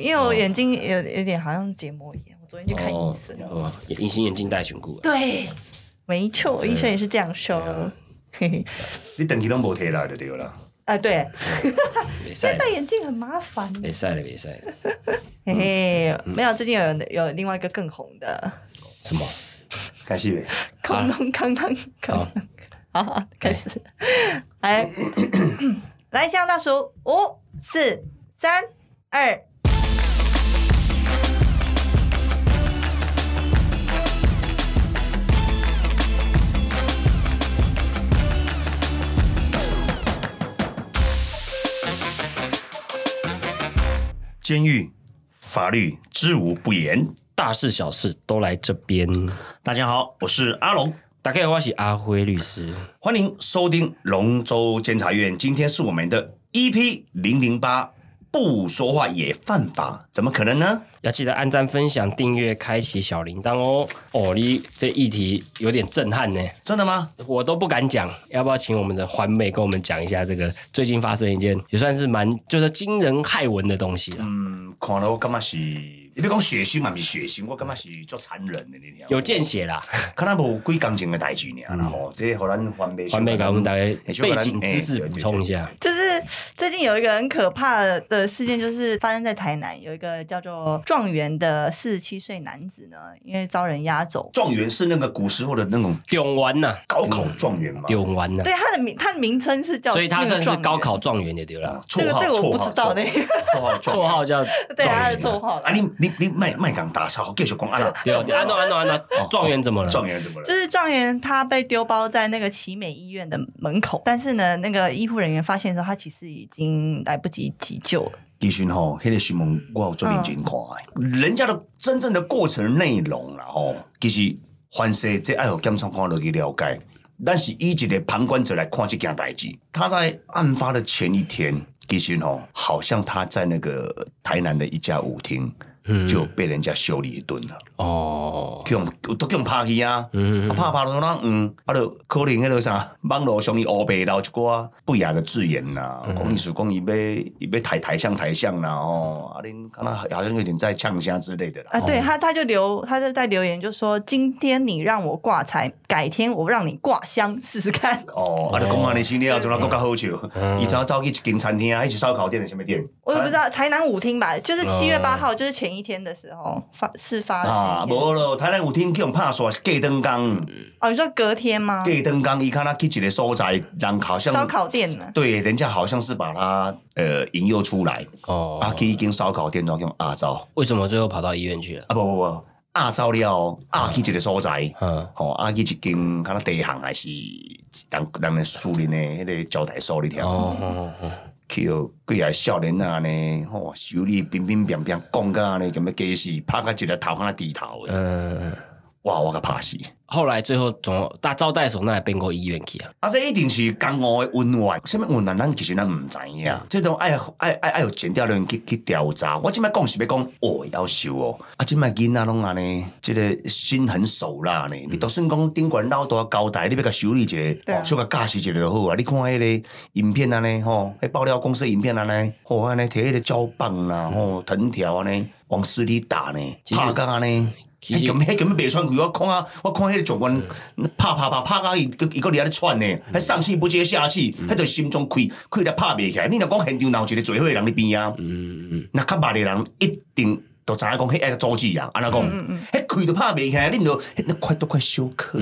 对，因为我眼睛有有点好像结膜炎，我昨天去看医生。哦，隐形眼镜戴全固。对，没错，医生也是这样说。嘿嘿，你等期都无提来就对了。啊，对，没 现在戴眼镜很麻烦。没晒了，没晒了。嘿嘿，没有，最近有有另外一个更红的。什么？开始呗。康龙康康康。好，开始。来，来，向大数五、四、三、二。监狱法律知无不言，大事小事都来这边。大家好，我是阿龙，大家好，我是阿辉律师，欢迎收听龙州监察院。今天是我们的 EP 零零八。不说话也犯法，怎么可能呢？要记得按赞、分享、订阅、开启小铃铛哦！哦，你这议题有点震撼呢，真的吗？我都不敢讲，要不要请我们的环美跟我们讲一下这个最近发生一件也算是蛮就是惊人骇闻的东西嗯，看了我感觉是，你别讲血腥嘛，不是血腥，我感觉是做残忍的那条。有见血啦，可能无几感情的代志呢，然后这和咱环美环美给我们大概背景知识补充一下，就是最近有一个很可怕的。事件就是发生在台南，有一个叫做状元的四十七岁男子呢，因为遭人押走。状元是那个古时候的那种状元呐，高考状元嘛，状元呐。对，他的名，他的名称是叫，所以他算是高考状元也对了。这个这个我不知道那个。绰号绰号叫 对他的绰号啊，你你你卖卖港大超继续讲啊，对，安诺安诺安诺，状元怎么了？状元怎么了？就是状元他被丢包在那个奇美医院的门口，但是呢，那个医护人员发现的时候，他其实已经来不及急救了。其实吼，迄个新闻我有做认真看，人家的真正的过程内容啦吼，其实凡事这爱好检察官落去了解，但是以一个旁观者来看这件代志，他在案发的前一天，其实吼，好像他在那个台南的一家舞厅。就被人家修理一顿了。哦，用都用拍去啊，拍拍了喏，嗯，啊，就可能迄个啥，网络上伊乌白捞一寡不雅的字眼呐，讲意思讲伊要伊要台台像台像呐，哦，啊，恁看他好像有点在呛虾之类的。啊，对他他就留，他就在留言就说，今天你让我挂彩，改天我让你挂香试试看。哦，啊，就讲安尼心里啊，做那更加好笑。伊早走去一间餐厅啊，一起烧烤店的什么店？我也不知道，台南舞厅吧，就是七月八号，就是前一天的时候发事发。啊，无咯，台南舞厅叫拍煞是隔灯光。哦，你说隔天吗？隔灯光，伊看他去一个所在，人好像烧烤店呢。对，人家好像是把他呃引诱出来。哦，啊，去一间烧烤店，然后用阿招。为什么最后跑到医院去了？啊，不不不，阿招了，阿去一个所在，嗯，哦，阿去一间看他地行还是人人的树林的迄个招待所里头。哦哦哦。去哦，几个少年啊呢，吼，修理乒乒乓乓，讲甲安尼，咁么计是，拍甲一个头壳低头诶。哇！我个怕死。后来最后从大招待所那变过医院去啊。啊，这一定是江湖的温暖，什么温暖？咱其实咱唔知影。这种爱爱爱爱有剪掉的人去去调查。我今摆讲是要讲，哦，要求哦。啊，今摆囡仔拢安尼，这个心狠手辣呢。你就算讲顶管老大交代，你要甲修理一个，小甲驾驶一下就好啊。你看迄个影片安尼吼，迄爆料公司影片安尼，吼安尼摕迄个胶棒啦，吼藤条安尼往死里打呢，拍甲安尼。迄咁迄咁样袂喘气，我看啊，我看迄个状元拍拍拍拍到伊，伊个伫遐咧喘呢，迄上气不接下气，迄就心中开开了拍袂起来。你若讲现场闹一个最好的人伫边啊，那较捌的人一定。就知影讲，迄个组织人，安怎讲？迄开都拍袂起来，你著那快都快休克。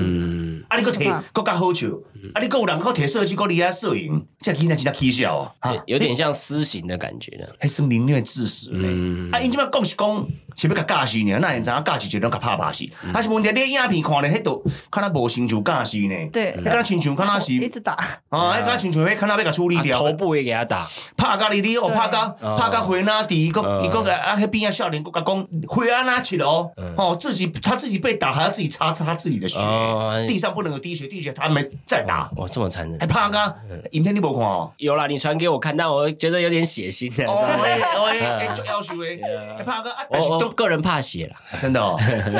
啊，你搁摕搁较好笑，啊，你搁有人搁摕摄像搁伫遐摄影，这囡仔真正起笑啊！有点像私刑的感觉呢，还是宁愿致死呢？啊，因即摆讲是讲是要甲驾驶呢，那会知影驾驶就拢甲拍拍死。啊，是问题你影片看咧，迄度看他无亲像驾驶呢？对，迄个亲像看他是一直打。啊，迄个亲像要看他要甲处理掉，头部也给他打，拍甲你你哦，拍甲拍甲回哪底，伊个伊个啊，迄边啊少年个讲回啊哪去了哦？哦，自己他自己被打，还要自己擦擦自己的血，地上不能有滴血，滴血他们再打，哇，这么残忍！还拍甲影片你无看哦？有啦，你传给我看，但我觉得有点血腥的。哦，哎，哎，就要求诶，拍甲啊，但是个人怕血啦，真的哦，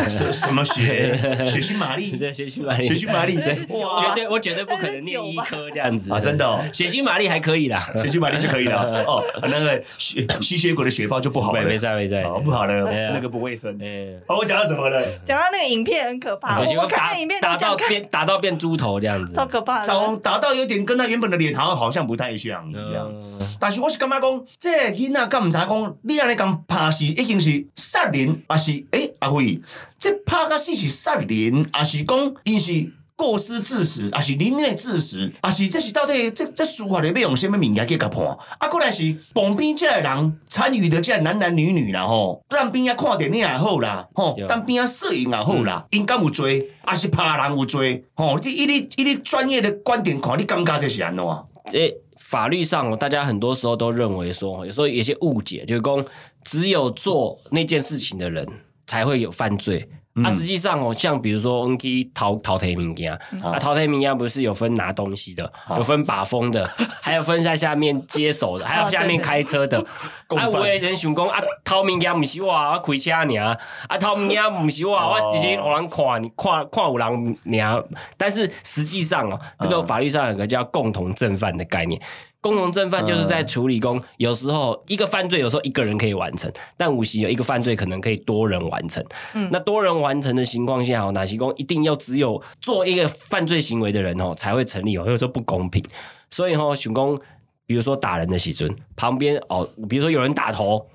什什么血？血腥玛丽，对，血腥玛丽，血腥玛丽，绝对我绝对不可能念医科这样子。啊真的哦？血腥玛丽还可以啦，血腥玛丽就可以了。哦，那个血吸血鬼的血泡就不好了，没没事没事，哦，不好了，那个不卫生。哎，好，我讲到什么了？讲到那个影片很可怕，我看那影片打到变打到变猪头这样子，超可怕的。长达到有点跟他原本的脸好像好像不太像一样。嗯但是我是感觉讲，这个囡仔敢毋知讲，你安尼讲拍死已经是杀人，还是诶、阿辉，这拍个死是杀人，还是讲伊是过失致死，还是人为致死，还是这是到底这这司法里要用什么物件去甲判？啊，过来是旁边这个人参与的这个男男女女啦吼，当边啊看电影也好啦，吼对，当边啊摄影也好啦，因敢有罪，还是拍人有罪？吼，你以你以你专业的观点看，你感觉这是安怎？这法律上，大家很多时候都认为说，有时候有些误解，就是说只有做那件事情的人才会有犯罪。啊，实际上哦，像比如说，我们可以淘淘汰物件，啊，淘汰物件不是有分拿东西的，有分把风的，还有分在下面接手的，还有下面开车的。啊，有的人想讲啊，偷物件毋是我，我开车尔，啊，偷物件毋是我，我只是互人看，你看看有人尔。但是实际上哦，这个法律上有个叫共同正犯的概念。共同正犯就是在处理公，有时候一个犯罪有时候一个人可以完成，但无锡有一个犯罪可能可以多人完成。嗯。那多人完成的情况下，哦，哪些公一定要只有做一个犯罪行为的人哦才会成立哦，有时候不公平。所以哦，熊公比如说打人的时阵，旁边哦，比如说有人打头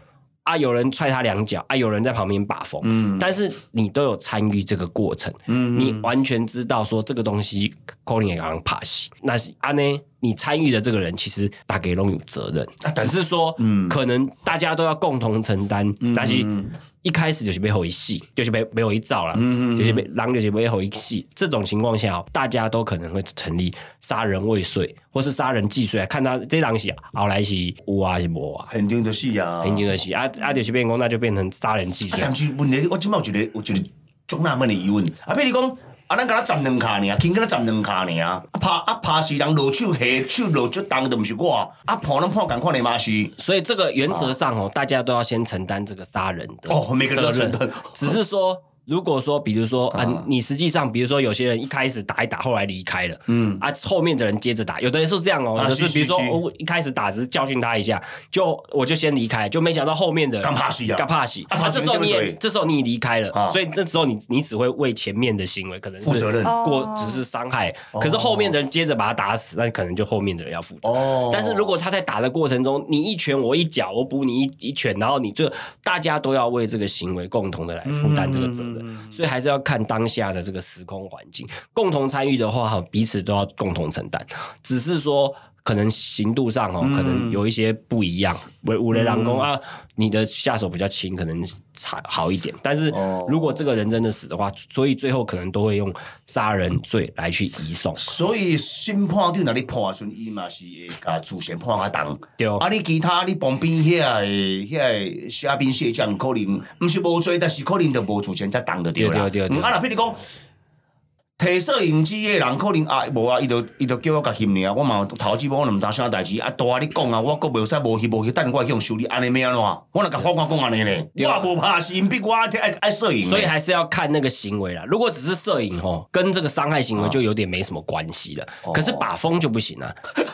啊，有人踹他两脚啊，有人在旁边把风，嗯。但是你都有参与这个过程，嗯。你完全知道说这个东西可能也让人怕死，那是啊呢，你参与的这个人其实大给拢有责任，只是说，嗯。可能大家都要共同承担，但是一开始就是被后一戏，就是被被后一照了，嗯就是被狼就是被后一戏，这种情况下，大家都可能会成立杀人未遂或是杀人既遂，看他这狼是后来是有啊是无啊，肯定的戏啊，肯定的是啊啊就是变讲那就变成杀人既啊，遂，但是问题，我即摆有一个有一个足纳闷的疑问，啊，譬如讲，啊，咱甲他站两骹尔，轻甲他站两骹尔，啊，拍啊拍是人落手下手落足重，都毋是我，啊，判咱判共款的嘛是，所以这个原则上哦，大家都要先承担这个杀人的哦每个人都责任。承担。只是说。如果说，比如说啊，你实际上，比如说有些人一开始打一打，后来离开了，嗯。啊，后面的人接着打，有的人是这样哦，啊有的是是比如说我一开始打只是教训他一下，就我就先离开，就没想到后面的干怕死啊干怕死。啊这时候你这时候你离开了啊，所以那时候你你只会为前面的行为可能是负责任。过哦。只是伤害，可是后面的人接着把他打死，那可能就后面的人要负责。哦。但是如果他在打的过程中，你一拳我一脚，我补你一一拳，然后你就大家都要为这个行为共同的来负担这个责任，嗯所以还是要看当下的这个时空环境，共同参与的话，哈，彼此都要共同承担，只是说。可能刑度上哦，可能有一些不一样。为五雷狼公啊，你的下手比较轻，可能差好一点。但是哦如果这个人真的死的话，所以最后可能都会用杀人罪来去移送。所以审判长若你判的时阵，伊嘛是会甲主嫌判较重。对啊，你其他你旁边遐个遐个虾兵蟹将，可能毋是无罪，但是可能就无主嫌才重就对啦。对对对对嗯啊，若譬如讲。摕摄影机的人可能啊，无啊，伊就伊就叫我甲翕尔，我嘛头一我毋知啥代志，啊大你讲啊，我阁袂使无翕无翕，等我去用修理，安尼要安怎？我若甲法官讲安尼咧，我无拍死，因逼我爱爱爱摄影。所以还是要看那个行为啦。如果只是摄影吼，跟这个伤害行为就有点没什么关系了。可是把风就不行啊，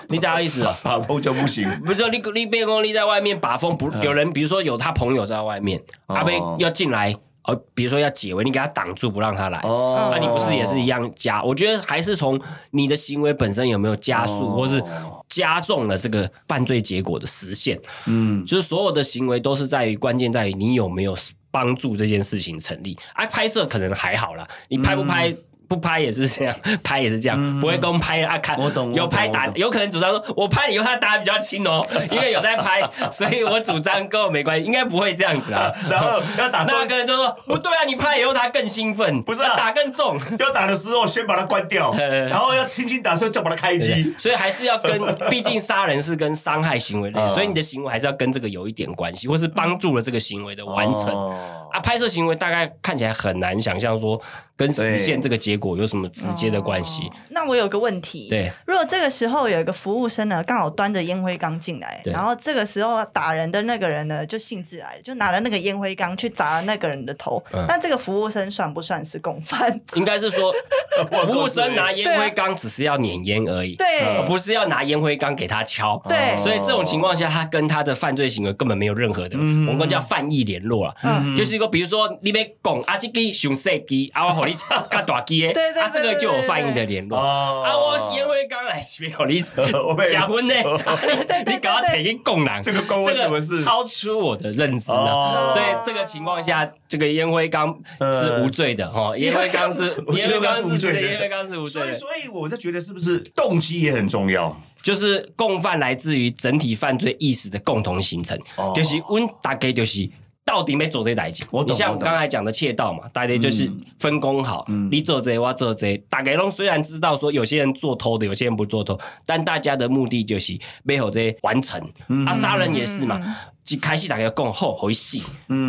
你知道意思哦？拍风就不行。不是说你你变功力在外面把风，不有人比如说有他朋友在外面，阿贝要进来。哦，比如说要解围，你给他挡住，不让他来。哦那、你不是也是一样加？我觉得还是从你的行为本身有没有加速，哦或是加重了这个犯罪结果的实现。嗯，就是所有的行为都是在于关键在于你有没有帮助这件事情成立。啊，拍摄可能还好啦，你拍不拍？不拍也是这样，拍也是这样，不会公拍啊。看我懂有拍打，有可能主张说我拍以后他打得比较轻哦，因为有在拍，所以我主张跟我没关系，应该不会这样子啊。然后要打那中个人就说不对啊，你拍以后他更兴奋，不是啊他打更重。要打的时候先把它关掉，然后要轻轻打的时候再把它开机。所以还是要跟，毕竟杀人是跟伤害行为类，嗯所以你的行为还是要跟这个有一点关系，或是帮助了这个行为的完成。哦啊，拍摄行为大概看起来很难想象说跟实现这个结果有什么直接的关系？那我有个问题，对，如果这个时候有一个服务生呢，刚好端着烟灰缸进来，然后这个时候打人的那个人呢，就兴致来了，就拿了那个烟灰缸去砸了那个人的头，嗯。那这个服务生算不算是共犯？应该是说，服务生拿烟灰缸只是要碾烟而已，对而不是要拿烟灰缸给他敲。对。所以这种情况下，他跟他的犯罪行为根本没有任何的，我们叫犯意联络了。嗯。就是一个，比如说你被讲啊，这个上小机，啊我和你干大机的，对对对啊这个就有犯意的联络。哦。啊，我烟灰缸来是和你 我被假婚呢，啊你你搞到提去供人，这个关我什么事这个超出我的认知哦。啊！所以这个情况下，这个烟灰缸是无罪的哈，烟灰缸是烟灰缸是无罪的。烟灰缸是无罪所以，的，所以我就觉得是不是动机也很重要？就是共犯来自于整体犯罪意识的共同形成，哦。就是温大概就是。到底没做这代志？我你像我懂刚才讲的窃盗嘛，大家就是分工好，你做这我做这，大家拢虽然知道说有些人做偷的，有些人不做偷，但大家的目的就是背后这完成。啊，杀人也是嘛，一开始大家讲好回死，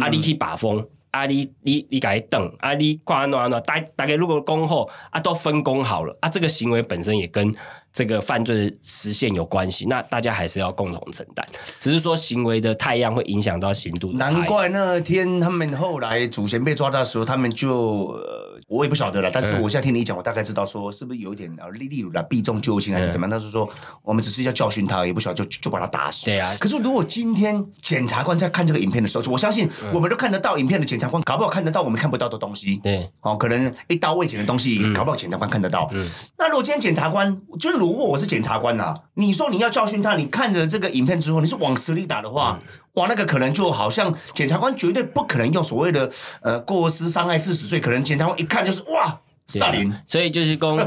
啊，你去把风。啊你，你你改等啊，你挂安怎安怎，大大概如果讲好啊，都分工好了啊，这个行为本身也跟这个犯罪的实现有关系，那大家还是要共同承担。只是说行为的太阳会影响到刑度难怪那天他们后来祖先被抓到的时候，他们就呃，我也不晓得了。但是我现在听你讲，我大概知道说是不是有一点呃，例例如啦，避重就轻还是怎么样？他是说我们只是要教训他，也不晓得就就把他打死。对啊可是如果今天检察官在看这个影片的时候，我相信我们都看得到影片的检察官，搞不好看得到我们看不到的东西。对，哦，可能一刀未剪的东西，搞不好检察官看得到。嗯那如果今天检察官，就如果我是检察官呐、你说你要教训他，你看着这个影片之后，你是往死里打的话，哇，那个可能就好像检察官绝对不可能用所谓的呃过失伤害致死罪，可能检察官一看就是哇，对啊萨林。所以就是公，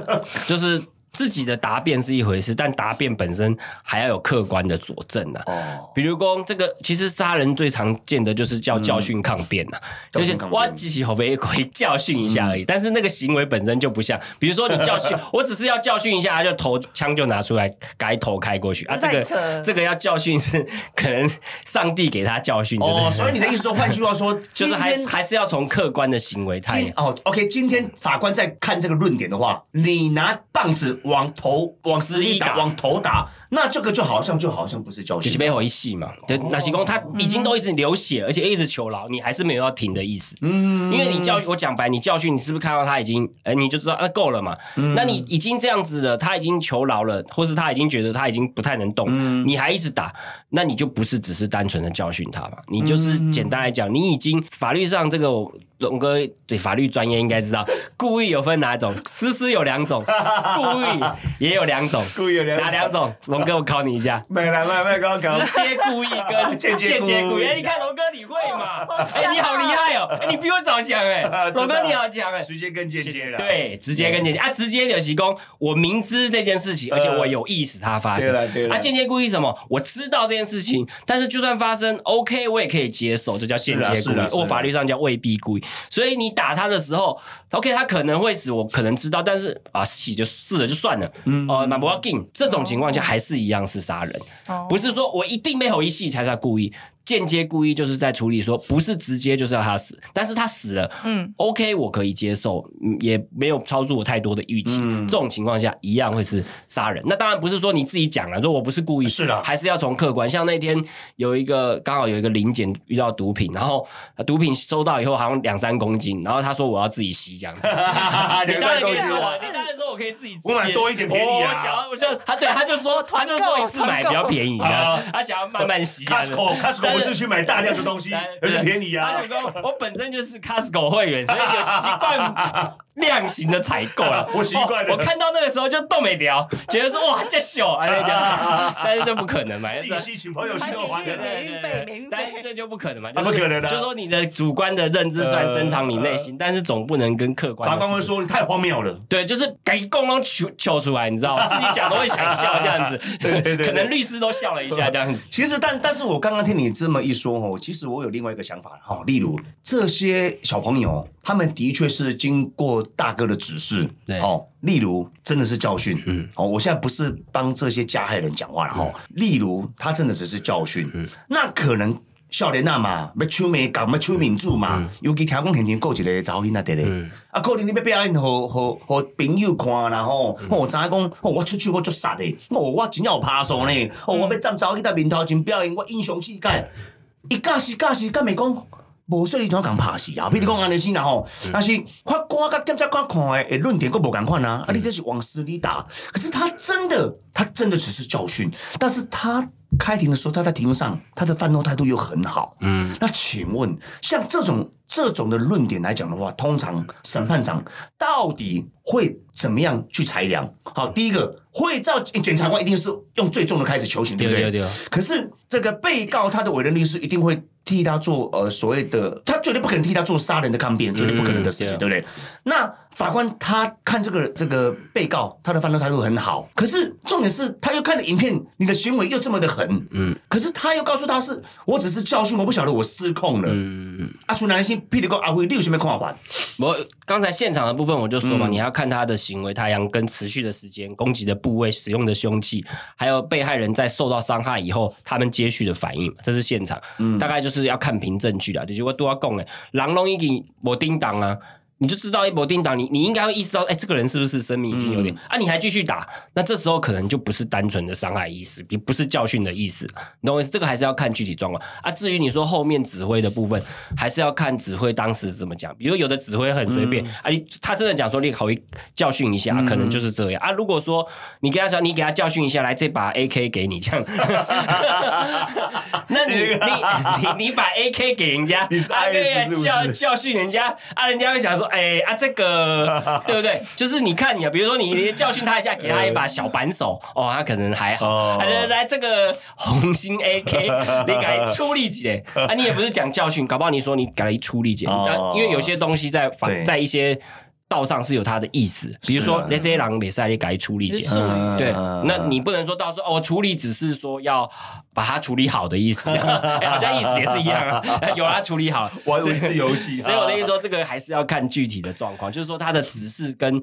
就是自己的答辩是一回事，但答辩本身还要有客观的佐证啊。哦，比如说，这个其实杀人最常见的就是叫教训抗辩呐、就是教训抗辩。我机器后背可以教训一下而已，但是那个行为本身就不像。比如说你教训，我只是要教训一下，他就头枪就拿出来改头开过去。啊，这个这个要教训是可能上帝给他教训，哦，所以你的意思说，换句话说，就是还还是要从客观的行为态今哦，OK，今天法官在看这个论点的话，你拿棒子往头往死里打，往头打，那这个就好像就好像不是教训就是。背后一戏嘛，对，那西公他已经都一直流血，而且一直求饶，你还是没有要停的意思。嗯，因为你教我讲白，你教训，你是不是看到他已经，哎，你就知道那够了嘛？那你已经这样子了，他已经求饶了，或是他已经觉得他已经不太能动，你还一直打，那你就不是只是单纯的教训他嘛？你就是简单来讲，你已经法律上这个。龙哥对法律专业应该知道，故意有分哪种？思思有两种，故意也有两种，故意有两种哪两种？龙哥，我考你一下。没来没没刚直接故意跟 间接故意间接故意。哎，你看龙哥你会嘛？强啊哎，你好厉害哦！哎，你比我早想哎，龙哥你好强哎。直接跟间接了。对，直接跟间接啊，直接就是讲，我明知这件事情，而且我有意识它发生。对了对了啊，间接故意什么？我知道这件事情，但是就算发生，OK，我也可以接受，这叫间接故意。是啊是啊是啊我法律上叫未必故意。所以你打他的时候，OK，他可能会死，我可能知道，但是啊，死就死了就算了。嗯哦，那不要紧，这种情况下还是一样是杀人。哦不是说我一定没有一戏才是故意，间接故意就是在处理说不是直接就是要他死，但是他死了，嗯，OK 我可以接受，嗯也没有超出我太多的预期，嗯这种情况下一样会是杀人。那当然不是说你自己讲了，说我不是故意，是的还是要从客观。像那天有一个刚好有一个临检遇到毒品，然后呃毒品收到以后好像两三公斤，然后他说我要自己吸这样子。你当然可以说我，你当然说我可以自己我买多一点便宜啊我想要，我就他对他就说，他就说一次买比较便宜啊的，他想要慢慢吸啊。Costco Costco 不是去买大量的东西，而且便宜啊。我本身就是 Costco 会员，所以有习惯 量型的采购了。我习惯我看到那个时候就动没掉，觉得说哇这小啊那个，但是这不可能嘛，自己吸，请朋友吸都还的。对对免运费免运费但是这就不可能嘛，啊不可能的就说你的主观的认知虽然深藏你内心，但是总不能跟客观法官会说你太荒谬了。对，就是给公公求求出来，你知道吗？自己讲都会想笑这样子，对对对可能律师都笑了一下这样子。其实，但但是我刚刚听你这么一说哦，其实我有另外一个想法哈、例如这些小朋友，他们的确是经过大哥的指示，对哦，例如真的是教训，嗯嗯，哦，我现在不是帮这些加害人讲话了哈、哦，例如他真的只是教训，嗯，那可能。少年仔嘛，要抢美感，要抢民主嘛。尤其听讲天天过一个查某囡仔伫咧，啊，可能你要表演，互互互朋友看啦吼。哦，我知影讲，哦，我出去我足杀的，哦，我真正有拍手呢。哦，我要站查某囡仔面头前表演，我英雄气概。伊假是假是，敢咪讲？无说你怎讲拍死啊？比如讲安尼先啦吼，但是法官甲检察官看的诶论点佫无共款啊。啊，你这是往死里打。可是他真的，他真的只是教训，但是他开庭的时候，他在庭上，他的犯错态度又很好。嗯，那请问，像这种这种的论点来讲的话，通常审判长到底会怎么样去裁量？好，第一个会照检察官一定是用最重的开始求刑，对不对？对对对可是这个被告他的委任律师一定会替他做呃所谓的，他绝对不可能替他做杀人的抗辩，绝对不可能的事情，嗯对不对？那法官他看这个这个被告，他的犯罪态度很好，可是重点是他又看了影片，你的行为又这么的狠，嗯，可是他又告诉他是我只是教训，我不晓得我失控了，嗯，啊，出南心，譬如讲阿辉，你有什么看法？我刚才现场的部分我就说嗯嘛，你要看他的行为、太阳跟持续的时间、攻击的部位、使用的凶器，还有被害人在受到伤害以后他们接续的反应，这是现场。嗯大概就是要看凭证据啦。就是我都要讲诶，狼龙已经我叮当啊。你就知道一波叮当，你你应该会意识到，哎、这个人是不是生命已经有嗯点、啊？你还继续打，那这时候可能就不是单纯的伤害意识，也不是教训的意思，你懂我意思？这个还是要看具体状况啊。至于你说后面指挥的部分，还是要看指挥当时怎么讲。比如有的指挥很随嗯便、啊，你他真的讲说你考虑教训一下，可能就是这样啊。如果说你跟他讲，你给他教训一下，来这把 AK 给你这样，那你你你你把 AK 给人家，你是啊 IS 对是不是教教训人家啊，人家会想说，哎啊这个 对不对？就是你看你啊，比如说你教训他一下，给他一把小扳手，哦，他可能还好。来来，这个红心 AK，你给他出力姐啊，你也不是讲教训，搞不好你说你改了一出力姐，哦因为有些东西在反在一些。道上是有他的意思，比如说是那这些狼比赛你改处理解是，对，嗯那你不能说到说哦，我处理只是说要把它处理好的意思，哎好像意思也是一样啊，有啊处理好，我还以为是游戏，所以我的意思说，这个还是要看具体的状况，就是说他的指示跟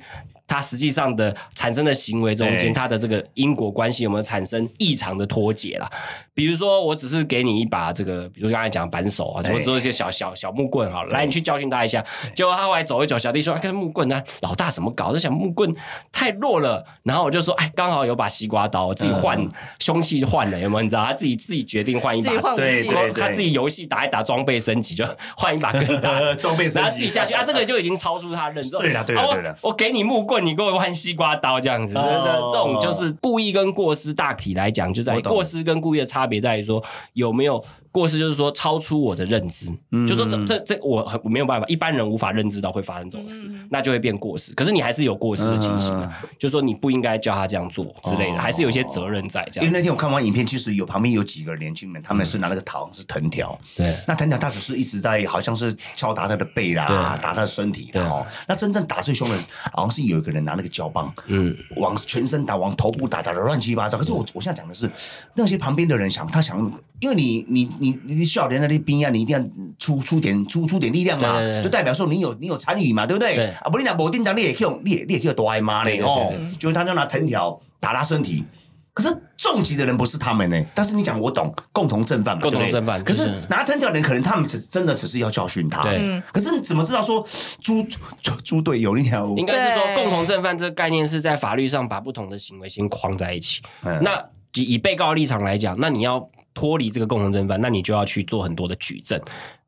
他实际上的产生的行为中间，哎他的这个因果关系有没有产生异常的脱节啦？比如说，我只是给你一把这个，比如刚才讲扳手啊，哎或者说一些小小小木棍好了，来你去教训他一下。结果他后来走一走，小弟说：“哎，看木棍呢，老大怎么搞？这小木棍太弱了。”然后我就说：“哎，刚好有把西瓜刀，我自己换嗯凶器换了，有没有？你知道他自己自己决定换一把自己换武器对对，他自己游戏打一打，装备升级就换一把 更大的装备升级然后自己下去啊，这个就已经超出他认知。对了对啦啊我对啦我给你木棍，你给我换西瓜刀这样子，这这种就是故意跟过失，大体来讲就在于过失跟故意的差别在于说有没有。过失就是说超出我的认知，嗯。就说这这这我很我没有办法，一般人无法认知到会发生这种事，嗯。那就会变过失。可是你还是有过失的情形啊，就是说你不应该叫他这样做之类的，哦。还是有一些责任在这样。因为那天我看完影片，其实有旁边有几个年轻人，他们是拿那个桃是藤条，对。那藤条他只是一直在好像是敲打他的背啦，打他的身体对。啦哦。那真正打最凶的，好像是有一个人拿那个胶棒，嗯，往全身打，往头部打，打的乱七八糟。可是我我现在讲的是那些旁边的人想，他想，因为你你你你笑脸那里边啊，你一定要出出点出出点力量嘛就代表说你有你有参与嘛，对不对？对啊，不然你若无叮当，你也去用，你也你也去有多挨骂对对呢哦。就是他就拿藤条打他身体。可是重疾的人不是他们呢，但是你讲我懂，共同正犯嘛，共同对不对正犯可是拿藤条的人，可能他们只真的只是要教训他。对嗯可是你怎么知道说猪猪猪队友那条？应该是说共同正犯这个概念是在法律上把不同的行为先框在一起。嗯那以以被告立场来讲，那你要脱离这个共同正犯，那你就要去做很多的举证。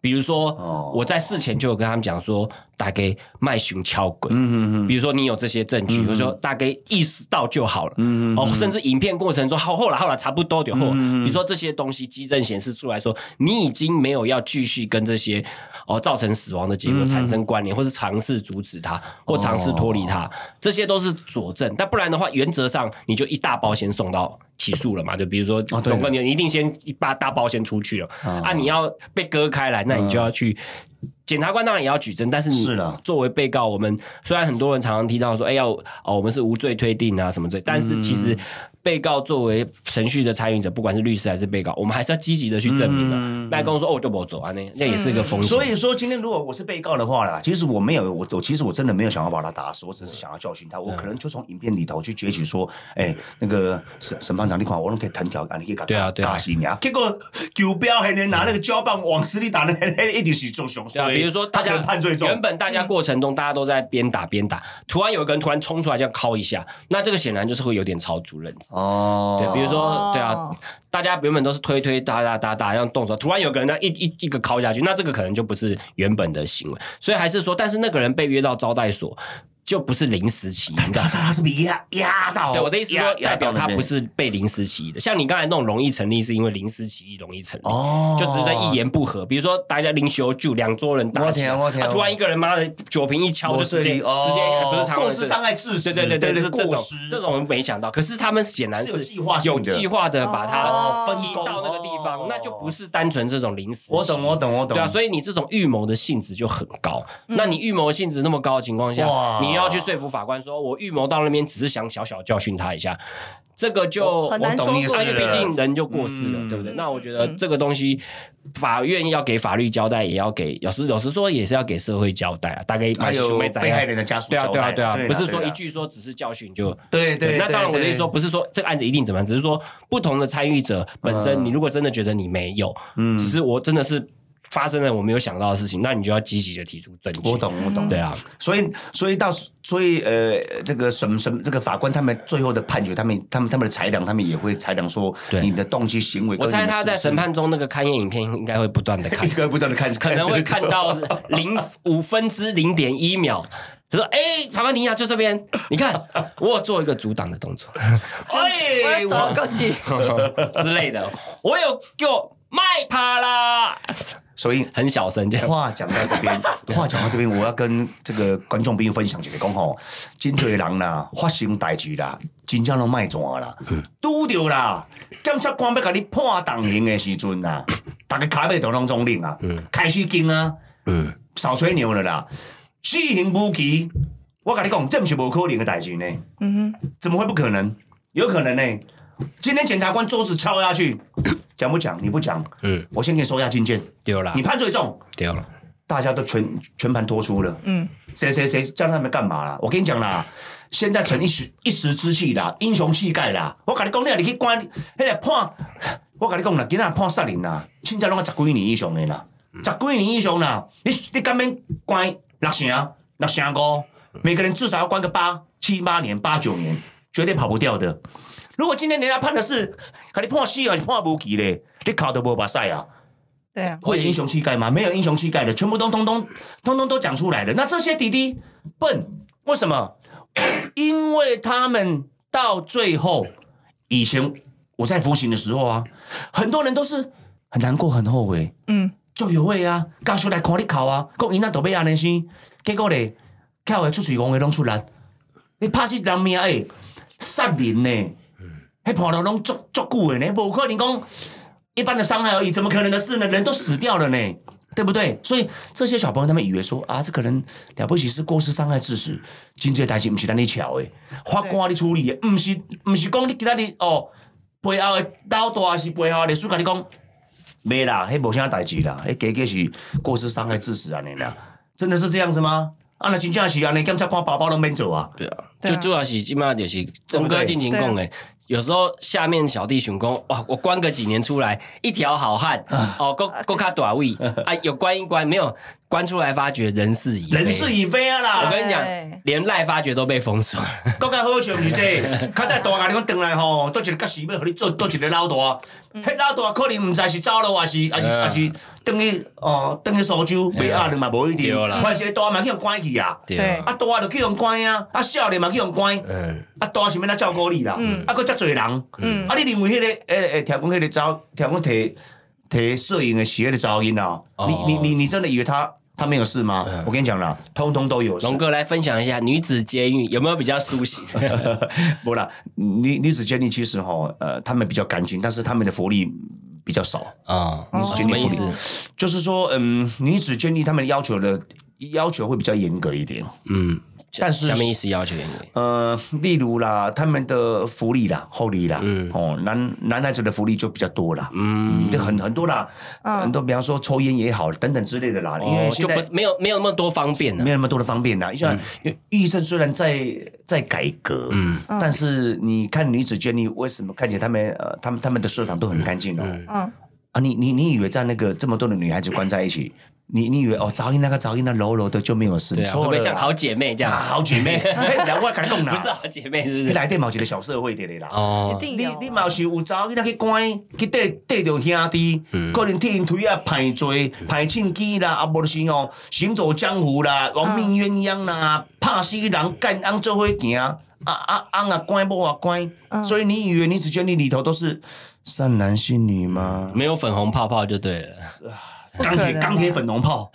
比如说，哦我在事前就有跟他们讲说，大概卖熊敲鬼。嗯嗯嗯比如说你有这些证据，或者说大概意识到就好了。嗯哦，甚至影片过程中后后来后来差不多就后，嗯比如说这些东西基证显示出来说，你已经没有要继续跟这些哦造成死亡的结嗯果产生关联，或是尝试阻止它，或尝试脱离哦它，这些都是佐证。但不然的话，原则上你就一大包先送到起诉了嘛。就比如说，哦对总共你一定先一把大包先出去了哦啊，你要被割开来，那你就要去。检察官当然也要举证，但是你作为被告，我们虽然很多人常常提到说，哎，要哦，我们是无罪推定啊什么罪，但是其实被告作为程序的参与者，不管是律师还是被告，我们还是要积极的去证明的。嗯那跟我说哦，我就不走啊，那那也是一个风险。所以说，今天如果我是被告的话啦，其实我没有，我我其实我真的没有想要把他打死，我只是想要教训他。我可能就从影片里头去攫取说，哎、那个审审判长，你看我都可以弹条，啊，你可以打对啊打死你啊。结果球标还能拿那个胶棒往死里打，那那一定是重凶对比如说大家能判最重。原本大家过程中大家都在边打边打，突然有一个人突然冲出来这样敲一下，那这个显然就是会有点超足认知。哦，对，比如说，哦对啊，大家原本都是推推打打打打这样动手，突然有个人那一一一个敲下去，那这个可能就不是原本的行为，所以还是说，但是那个人被约到招待所，就不是临时起意，你知道吗？他他是被压压到，对，我的意思是说，代表他不。是被临时起意的。像你刚才那种容易成立，是因为临时起意容易成立，哦，就只是在一言不合。比如说大家临酒酒，两桌人打起来，我听我听啊突然一个人妈的酒瓶一敲，就直接直接哦不是常过失伤害致死，对对对对，对这这种过失这种我们没想到，可是他们显然是有计划的有计划的把它分工到那个地方哦，那就不是单纯这种临时。我懂我。懂我懂，对啊，所以你这种预谋的性质就很高。那你预谋的性质那么高的情况下哇，你要去说服法官说，我预谋到那边只是想小小教训他一下，这个就我懂你说意思因为毕竟人就过世了，嗯。对不对？那我觉得这个东西，法院要给法律交代，也要给有时有时说也是要给社会交代啊。大概还有被害人的家属对啊，对啊，对啊，不是说一句说只是教训就对对，那当然，我的意思说，不是说这个案子一定怎么样，只是说不同的参与者本身，嗯。你如果真的觉得你没有，嗯。只是我真的是发生了我没有想到的事情，那你就要积极的提出证据。我，懂我懂，对啊，所以所以到所以呃，这个审审这个法官他们最后的判决，他们他们他们的裁量，他们也会裁量说你的动机行为。我猜他在审，判中那个勘验影片应该会不断的看一，个不断的看，可能会看到零五分之零点一秒。他说：“哎、法官庭下，就这边，你看，我有做一个阻挡的动作。哎，我手我过去，之类的，我有给我卖趴啦，所以很小声这样。话讲到这边，话讲到这边，我要跟这个观众朋友分享一个，讲吼，真侪人啦，发生代志啦，真正拢卖怎啦，拄着啦，检察官要甲你判重刑的时阵啦，大家卡尾都拢中领啊，开始惊啊，嗯，扫吹牛了啦，死刑无期，我跟你讲，这不是无可能的代志呢，嗯怎么会不可能？有可能呢。今天检察官桌子敲下去，讲不讲？你不讲，嗯，我先给你收押禁见，丢了你，判最重，丢了。大家都全全盘托出了，嗯，谁谁谁叫他们干嘛啦？我跟你讲啦，现在逞一时一时之气啦，英雄气概啦。我跟你讲，你啊，你去关，迄个判，我跟你讲啦，今仔判杀人啦，凊彩拢啊十几年以上的啦，十几年以上啦，你你敢免关六成六成五？每个人至少要关个八七八年、八九年，绝对跑不掉的。如果今天人家判的是，给你判死还是判无期嘞，你考都无把赛啊！对啊，会有英雄气概吗？没有英雄气概的，全部都通通通通都讲出来了。那这些弟弟笨，为什么？因为他们到最后，以前我在服刑的时候啊，很多人都是很难过、很后悔，嗯，就有位啊，家属来看你考啊，讲伊那都要安尼生，结果咧，跳的出水讲的拢出来，你拍这人命诶，杀人呢，迄跑了拢足足久的呢，无可能讲一般的伤害而已，怎么可能的事呢？人都死掉了呢，对不对？所以这些小朋友他们以为说啊，这可能了不起是过失伤害致死，真这代志不是咱你巧的，法官你处理的，不是不是讲你今仔日哦背后的老大是背后的律师跟你讲。没啦，迄无啥代志啦，迄加加是过失伤害致死安尼啦，真的是这样子吗？啊，那真正是安尼，检察官包包都免做啊。对啊，就主要是基本上就是对不对龙哥进行讲诶。有时候下面小弟熊工，哇，我关个几年出来，一条好汉哦，够够卡短位 啊，有关一关，没有关出来，发觉人事已人事已非啊啦。我，跟你讲对，连赖发觉都被封锁。更加好笑毋是这？个，较早大家你讲转来吼，倒一个角时要互你做倒一个老大，迄老大可能毋知是走了还是还是嗯。还是转去哦转去苏州买鸭了嘛，无一定。对啦，反正大嘛去用关去啊。啊，大就去用关啊，啊，少年嘛去用关，嗯，啊，大是要来照顾你啦，啊，佫遮侪人，嗯。啊，你认为迄、个诶诶，听讲迄个招，听讲摕摕摄影的是迄个噪音啊？哦。你你你你真的以为他他没有事吗？我跟你讲啦，通通都有事。龙哥来分享一下女子监狱有没有比较苏醒？不啦，女女子监狱其实哈，呃，他们比较干净，但是他们的福利比较少。啊，哦什么意思？就是说，嗯，女子监狱他们要求的要求会比较严格一点。嗯，但是下面意思要求严格。呃，例如啦，他们的福利啦、厚利啦，嗯哦，男男孩子的福利就比较多啦，嗯，就很很多啦，嗯很多，比方说抽烟也好，等等之类的啦，因为现在不是没有没有那么多方便的没。有那么多的方便啦。像因为医生虽然在在改革，嗯但是你看女子监狱为什么看起来他们呃，他们他们的社长都很干净哦？嗯嗯，啊，你你你以为在那个这么多的女孩子关在一起，你你以为哦，早音那个早音那柔柔的就没有事？错了会像好姐妹这样？啊好姐妹，嘿 两我跟你讲啦，不是好姐妹，是不你是？内底嘛有一个小社会的啦。哦一，定。你你嘛是有查某囡仔去关去缀缀着兄弟，可能替因推啊排罪、排庆机啦，啊无就是吼行走江湖啦，亡命鸳鸯啦，怕死人干翁做伙行，啊啊啊啊关不啊关，所以你以为你只觉得你里头都是善男信女吗？没有粉红泡泡就对了。钢铁钢铁粉红炮，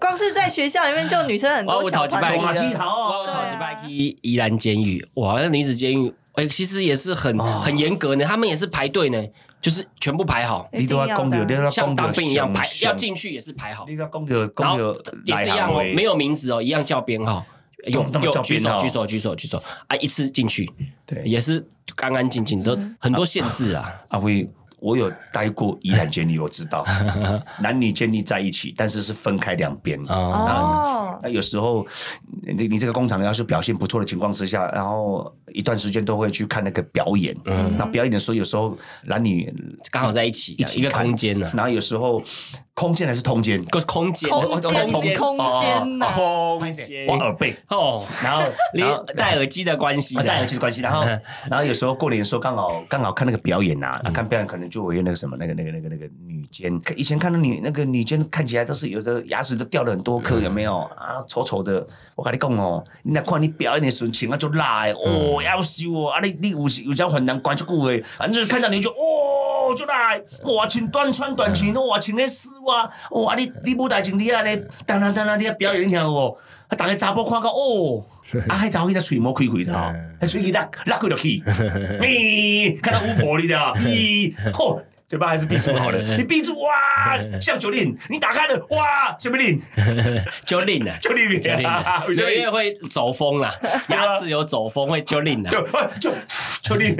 光是在学校里面就女生很多我有讨几拜哇小团体了记好我有讨几拜去宜兰监狱，哇，那女子监狱，哎，其实也是很很严格呢，他们也是排队呢，就是全部排好，你都要讲着，你都要像当兵一样排，要进去也是排好。你，都要讲着然后也是一样哦，没有有名字哦，一样叫编号。有有举手举手举手举手。啊！一次进去，对。也是干干净净，都很多限制啊。阿辉，我有待过宜兰监狱，我知道。男女监狱在一起，但是是分开两边。哦，哦，那有时候你你这个工厂要是表现不错的情况之下，然后一段时间都会去看那个表演。嗯，那表演的时候，有时候男女刚好在一起，一起一个空间呢，然后有时候空间还是通间，个空间，空我间。我空间空间。我耳背，哦，然后你然后戴耳机的关系。啊，戴耳的，机的关系，然后然后有时候过年的时候刚好刚好看那个表演呐、啊，看表演可能就会有那个什么那个那个那个那个女监，以前看到女那个女监看起来都是有的牙齿都掉了很多颗，有没有？啊？丑丑的，我跟你讲哦，你那看你表演的时候穿啊就辣的，哦要死哦，啊你你有时有时候很难关出久的，反正看到你就哦就来，哇穿短穿短裙，哇穿那丝袜，哇你你舞台前你啊咧，当当当当你啊表演跳哦，啊大家查甫看到哦。啊，迄查某迄只喙毛开开的吼，迄喙齿拉拉开落去，咦，看到巫婆你的，咦，吼，嘴巴还是闭住好了，你闭住哇，像九令，你打开了哇，什么令？九令啊，九令，九令因为会走风啦，牙齿有走风会九令啊。就哎就九令，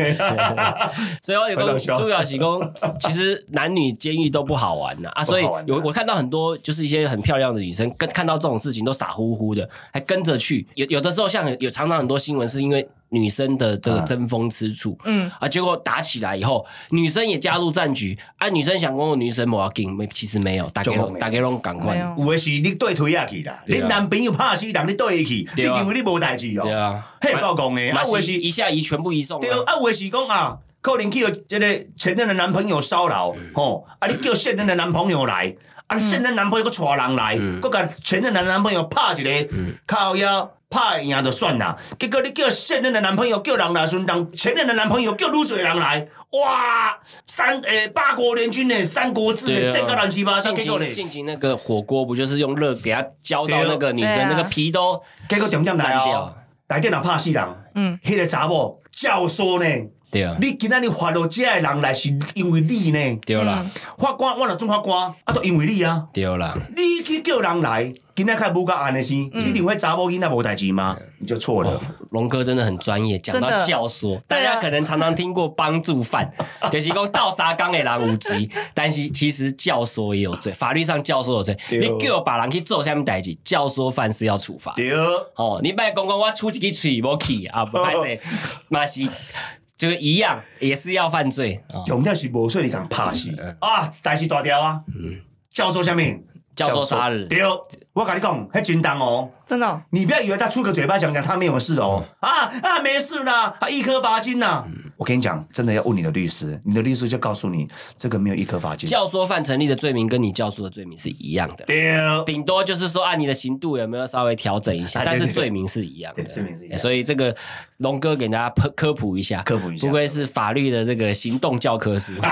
所以我有个朱小喜公，其实男女监狱都不好玩呐。啊，所以有我看到很多就是一些很漂亮的女生，跟看到这种事情都傻乎乎的，还跟着去。有有的时候像有常常很多新闻是因为女生的这个啊争风吃醋，嗯。啊，结果打起来以后，女生也加入战局。啊，女生想跟我女生冇要紧，没其实没有，大家大家拢赶快，有。有的是你对推下去啦，对啊。你男朋友怕死人，你对去，你认为你无代志哦？对啊，嘿，曝光的，啊，有的是是一下移全部移送对，啊，啊，有的是讲啊，可能去有这个前任的男朋友骚扰，吼，啊，你叫现任的男朋友来，啊，现任男朋友搁带人来，搁甲前任男男朋友拍一个，靠腰。拍赢就算啦，结果你叫现任的男朋友叫人来，顺人前任的男朋友叫愈侪人来，哇，三诶八国联军呢，三国志呢，对啊。这个乱七八糟，进结果呢，进行那个火锅，不就是用热给他浇到那个女生啊。那个皮都结果点点来掉，来电脑拍死人，嗯，迄个查某教唆呢，对。啊，你今仔日发落这个人来是因为你呢。对啦。法官，我若做法官，啊，都因为你啊，对啦，你去叫人来，今仔开无甲安尼先，嗯。你认为查某囡仔无代志吗？你就错了。龙哥真的很专业，讲到教唆，大家可能常常听过帮助犯，就是讲倒沙缸的人无罪，但是其实教唆也有罪，法律上教唆有罪。对。你叫把人去做什么代志，教唆犯是要处罚。对，哦，你别讲讲我出一个嘴无去啊，不歹势，嘛是这个一样，也是要犯罪啊。重点是无罪你敢拍死啊，代志大条啊。教唆什么？嗯教唆杀人对，我跟你讲，迄真重哦。真的哦你不要以为他出个嘴巴讲讲他没有事哦，啊啊没事啦，他一颗罚金呐。我跟你讲，真的要问你的律师，你的律师就告诉你，这个没有一颗罚金。教唆犯成立的罪名跟你教唆的罪名是一样的，对，顶多就是说啊，你的刑度有没有稍微调整一下，但是罪名是一样的。对罪名是一样所以这个龙哥给大家科科普一下，科普一下不愧是法律的这个行动教科书，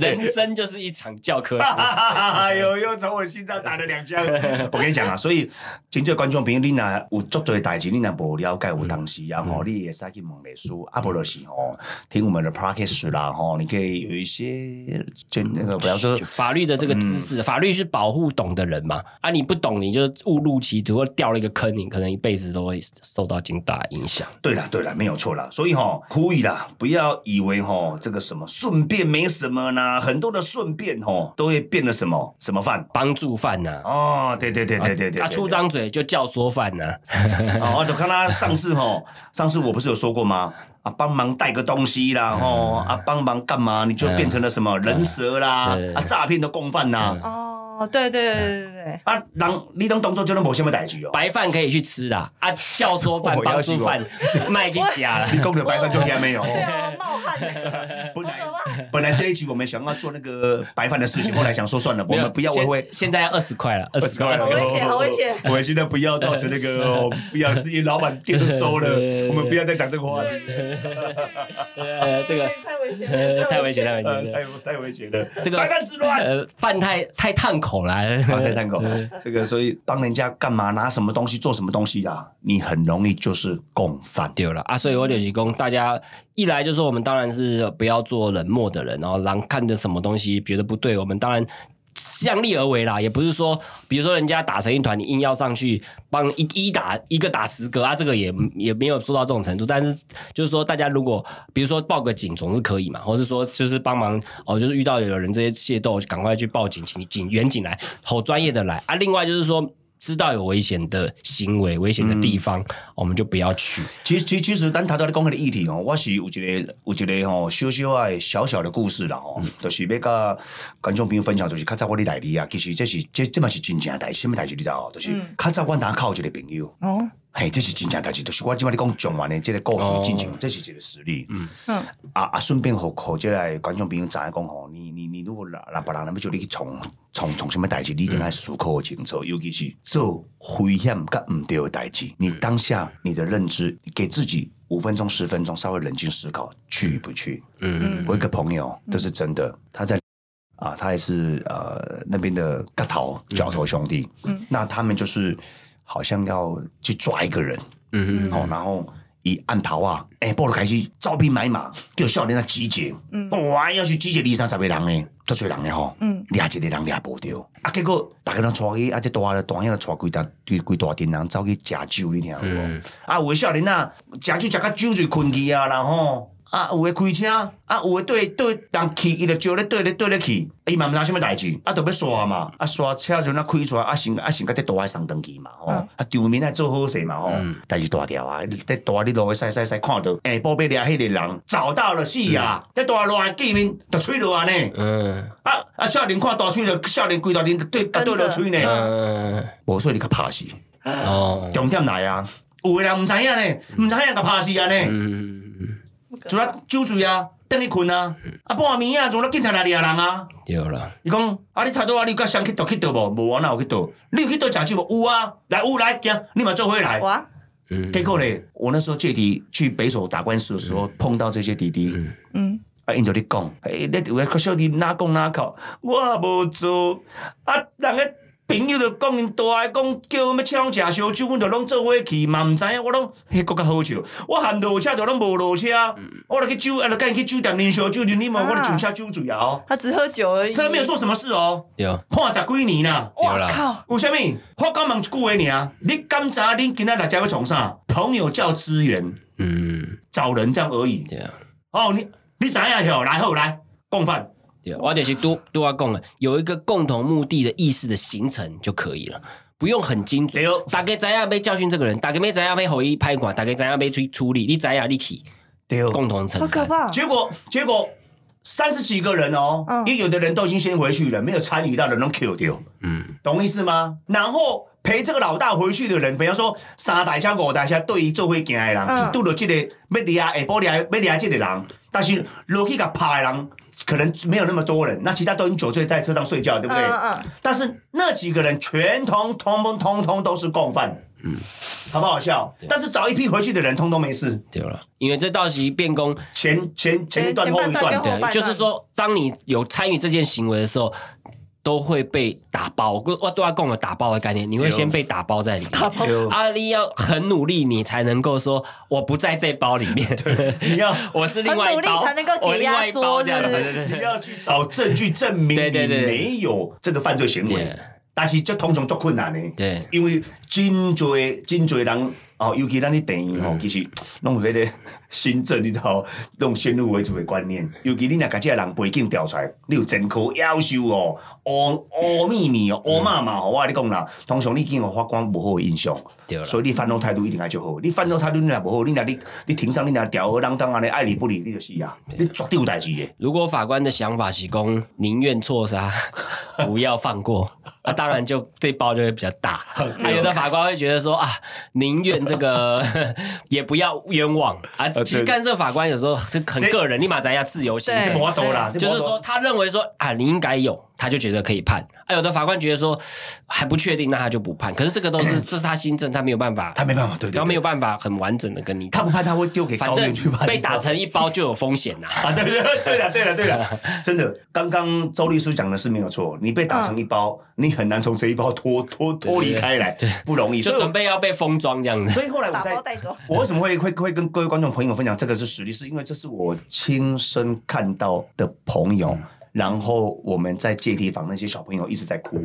人生就是一场教科书。哎呦，又从我心脏打了两枪。我跟你讲啦，所以真正观众朋友，你若有足多代志，你若无了解，有当时啊吼，你也使去问律师，啊无就是吼，听我们的 practice 啦吼，你可以有一些真那个，比方说法律的这个知识，法律是保护懂的人嘛，啊，你不懂，你就误入歧途或掉了一个坑，你可能一辈子都会受到极大影响。对啦，对啦，没有错啦。所以哈，呼吁啦，不要以为吼这个什么顺便没什么啦，很多的顺便吼都会变得什么什么犯帮助犯呐、哦，对对对对对对，他、出张嘴就教唆犯呢、哦，我就看他上次吼，上次我不是有说过吗？啊，帮忙带个东西啦，哦啊，帮忙干嘛？你就变成了什么人蛇啦，啊，诈骗的共犯呐，哦，对对对对对对，啊，人你拢当作就拢无什么代志哦。白饭可以去吃啦，啊，教唆犯 哦、帮助饭卖给假了。你讲的白饭就还没有。对啊，冒汗，本来本来这一集我们想要做那个白饭的事情，后来想说算了，我们不要我会。现现在要二十块了，二十块，好危险好危险我们现在不要造成那个，哦不要是因为老板店都收了，我们不要再讲这个话题，呃，这个太危险太危险，太危呃，险了。太太危险了，这个白饭之乱。呃，饭太太烫口了，放在探口，这个所以帮人家干嘛拿什么东西做什么东西啊，你很容易就是共犯。对了啊！所以我就是讲，大家一来就说我们当然是不要做冷漠的人，然后狼看着什么东西觉得不对，我们当然。量力而为啦，也不是说，比如说人家打成一团，你硬要上去帮一一打一个打十个啊，这个也也没有做到这种程度。但是就是说，大家如果比如说报个警总是可以嘛，或是说就是帮忙哦，就是遇到有人这些械斗，赶快去报警，请警员警来，吼专业的来啊。另外就是说，知道有危险的行为、危险的地方，我们就不要去。其实，其实其实咱头头咧讲迄个议题哦，我是有一个有一个吼小小的小小的故事啦吼，就是要甲观众朋友分享，就是较早我咧代理啊，其实这是这这嘛是真正的代志，什么代志你知道？就是较早我哪靠一个朋友。哦，嘿，这是真正代志，就是我即摆咧讲讲完的这个故事进行，这是一个实例。嗯嗯啊啊，顺便互互这个观众朋友知影讲吼，你你你如果若若别人要叫你去从从从什么代志，你一定要思考清楚，尤其是做危险甲唔对的代志，你当下你的认知，你给自己五分钟、十分钟，稍微冷静思考，去不去？嗯，我一个朋友，这是真的，他在啊，他也是呃那边的嘎头角头兄弟，嗯。那他们就是好像要去抓一个人，嗯嗯。哦，然后以暗头啊，下晡就开始招兵买马，叫少年啊集结，嗯。哇，要去集结二三十个人呢，足侪人呢吼，嗯。掠一个人掠无着，啊，结果逐个人带去，啊，这大大兄带规大规规大阵人走去食酒，你听有无？嗯。啊，有诶少年啊，食酒食到酒醉困去啊，然后啊，有诶开车，啊，有诶对对人去，伊就招咧对咧对咧去，伊嘛毋知啥物代志，啊，着要刷嘛，啊，刷车就那开出来，啊，先啊先甲这大海送登去嘛，吼，嗯啊，场面啊做好势嘛，吼，但是大条啊，在大你落去晒晒晒，看到下晡要掠迄个人，找到了死啊，在大落来见面，就吹落安尼，嗯啊啊，少年看大吹就少年规大年对甲对落吹呢，嗯，无说你较拍死，哦，重点来啊，有的人毋知影呢，毋知影甲拍死啊呢。嗯，就啦酒醉啊，等你困啊，啊半暝啊，就啦警察来掠人啊。对啦，伊讲啊，你太多啊，你有甲谁去倒去倒无？无啊，哪有去倒？你有去倒食酒无？有啊，来有来，行，你嘛做回来。哇，嗯。结果咧，我那时候借题去北首打官司的时候，碰到这些弟弟，嗯，啊，因着咧讲，诶，你有个小弟哪讲哪哭，我也无做，啊，人个朋友就讲因大个讲叫我要请食烧酒，阮就拢做伙去，嘛毋知影，我拢迄个较好笑，我含落车就拢无落车，我著去酒，啊，就赶紧去酒店啉烧酒，啉啉嘛，我就上车酒醉啊哦，他只喝酒而已，他没有做什么事哦，有，判十几年啦。对啦，哇靠，有啥物？我敢问一句话尔，你敢知影恁今仔来家要从啥？朋友叫资源，嗯，找人这样而已。对啊。哦，你你知影吼？来好来，共犯。对，我就是都都要讲了，有一个共同目的的意识的形成就可以了，不用很精准。大概怎样被教训这个人，大概没怎样被后一拍管，大概怎样被处处理，你怎样你去。共同承担。好可怕，结果结果三十几个人哦，嗯因为有的人都已经先回去了，没有参与到的拢 Q 掉，嗯，懂意思吗？然后陪这个老大回去的人，比方说三大车、五大车对于做伙行的人，拄到这个要掠下晡掠要掠这个人，但是落去甲拍的人。可能没有那么多人，那其他都已经酒醉在车上睡觉，对不对？嗯嗯但是那几个人全通通通通通都是共犯，嗯，好不好笑？但是找一批回去的人通通没事，对了，因为这道题变工，前前前一段前后一段。对，就是说，当你有参与这件行为的时候，都会被打包。我我都要跟我打包的概念，你会先被打包在里面。对阿丽要很努力，你才能够说我不在这包里面。你要 我是另外一很努力包，才能够解我另外一包这样子。对对对你要去找证据证明你对对对没有这个犯罪行为，但是这通常足困难的。对因为真多真多人哦，尤其咱啲电影吼，其实拢有迄个新政里头，弄先入为主的观念。尤其你若甲这个人背景调出来，你有真可要求哦，乌乌秘密哦，乌嘛嘛，吼，我跟你讲啦，通常你已经有法官无好的印象，对所以你犯案态度一定要就好。你犯案态度你若无好，你若你你庭上你若吊儿郎当安尼爱理不理，你就是啊，你绝对有代志的。如果法官的想法是公宁愿错杀，不要放过，那、当然就这包就会比较大。还 有的法官会觉得说啊，宁愿这个 也不要冤枉啊。其实干这法官有时候这很个人，立马咱要自由行对政这。无多啦，就是说，他认为说啊，你应该有，他就觉得可以判。啊，有的法官觉得说还不确定，那他就不判。可是这个都是 这是他新政，他没有办法，他没办法，对对对，他没有办法很完整的跟你讲。他不判他会丢给反高院去判。被打成一包就有风险呐、啊，对对对对了对了对了，真的，刚刚周律师讲的是没有错，你被打成一包，你很难从这一包脱脱脱离开来，不容易。所以我就准备要被封装这样子。所以后来我打包在带走。我为什么会会会跟各位观众朋友分享这个是实例，是因为这是我亲身看到的朋友，然后我们在借题房那些小朋友一直在哭。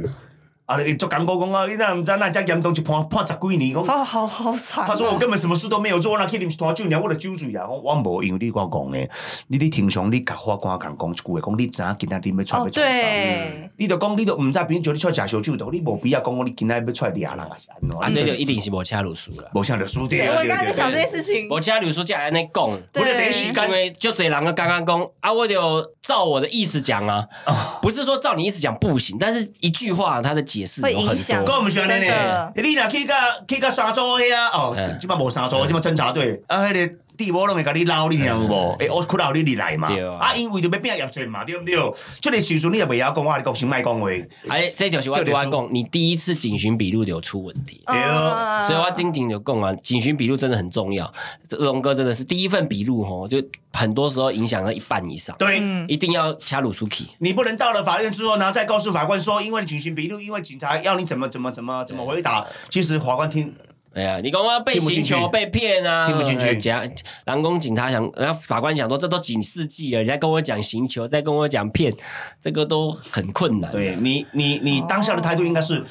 啊！你做讲过讲啊，你那唔知那家严重就判判十几年，讲好好好惨啊。他说我根本什么事都没有做，我那去啉一坛酒，尔我就酒醉啊！我我无，因为你我讲的，你你平常你甲法官讲讲一句话，讲你知影今仔日要出要哦，创啥？对，你就讲你都毋知平常你出来食烧酒，你无必要讲我你今仔日要出来掠人啊是安怎？啊，这就一定是无掐鲁输了。无像就输掉。对我刚刚在想这件事情。无掐鲁输才安尼讲，我的第一时间因为就这人个刚刚讲啊，我就照我的意思讲啊，不是说照你意思讲不行，但是一句话他的解释会有很影响多。讲毋是安尼真呢的，你若去到去到沙洲遐哦嗯，即摆无沙洲，即摆侦察队啊，迄个地无拢会甲你捞，你听有无？诶，我困扰你入来嘛对啊，啊，因为着要变业罪嘛，对毋对？即个时阵你也袂晓讲，我跟你讲先卖讲话，哎，这就是我我讲，你第一次警询笔录有出问题。对嗯所以我丁景有讲啊，警询笔录真的很重要。这龙哥真的是第一份笔录吼，就很多时候影响了一半以上，对。嗯，一定要掐鲁苏 k 你不能到了法院之后，然后再告诉法官说，因为你警询笔录，因为警察要你怎么怎么怎么怎么回答。其实法官听，哎呀，你刚刚被刑求、被骗啊，听不进去。呃讲蓝宫警察想，然后法官想说，这都几世纪了，人家跟我讲刑求，再跟我讲骗，这个都很困难。对，你你你当下的态度应该是，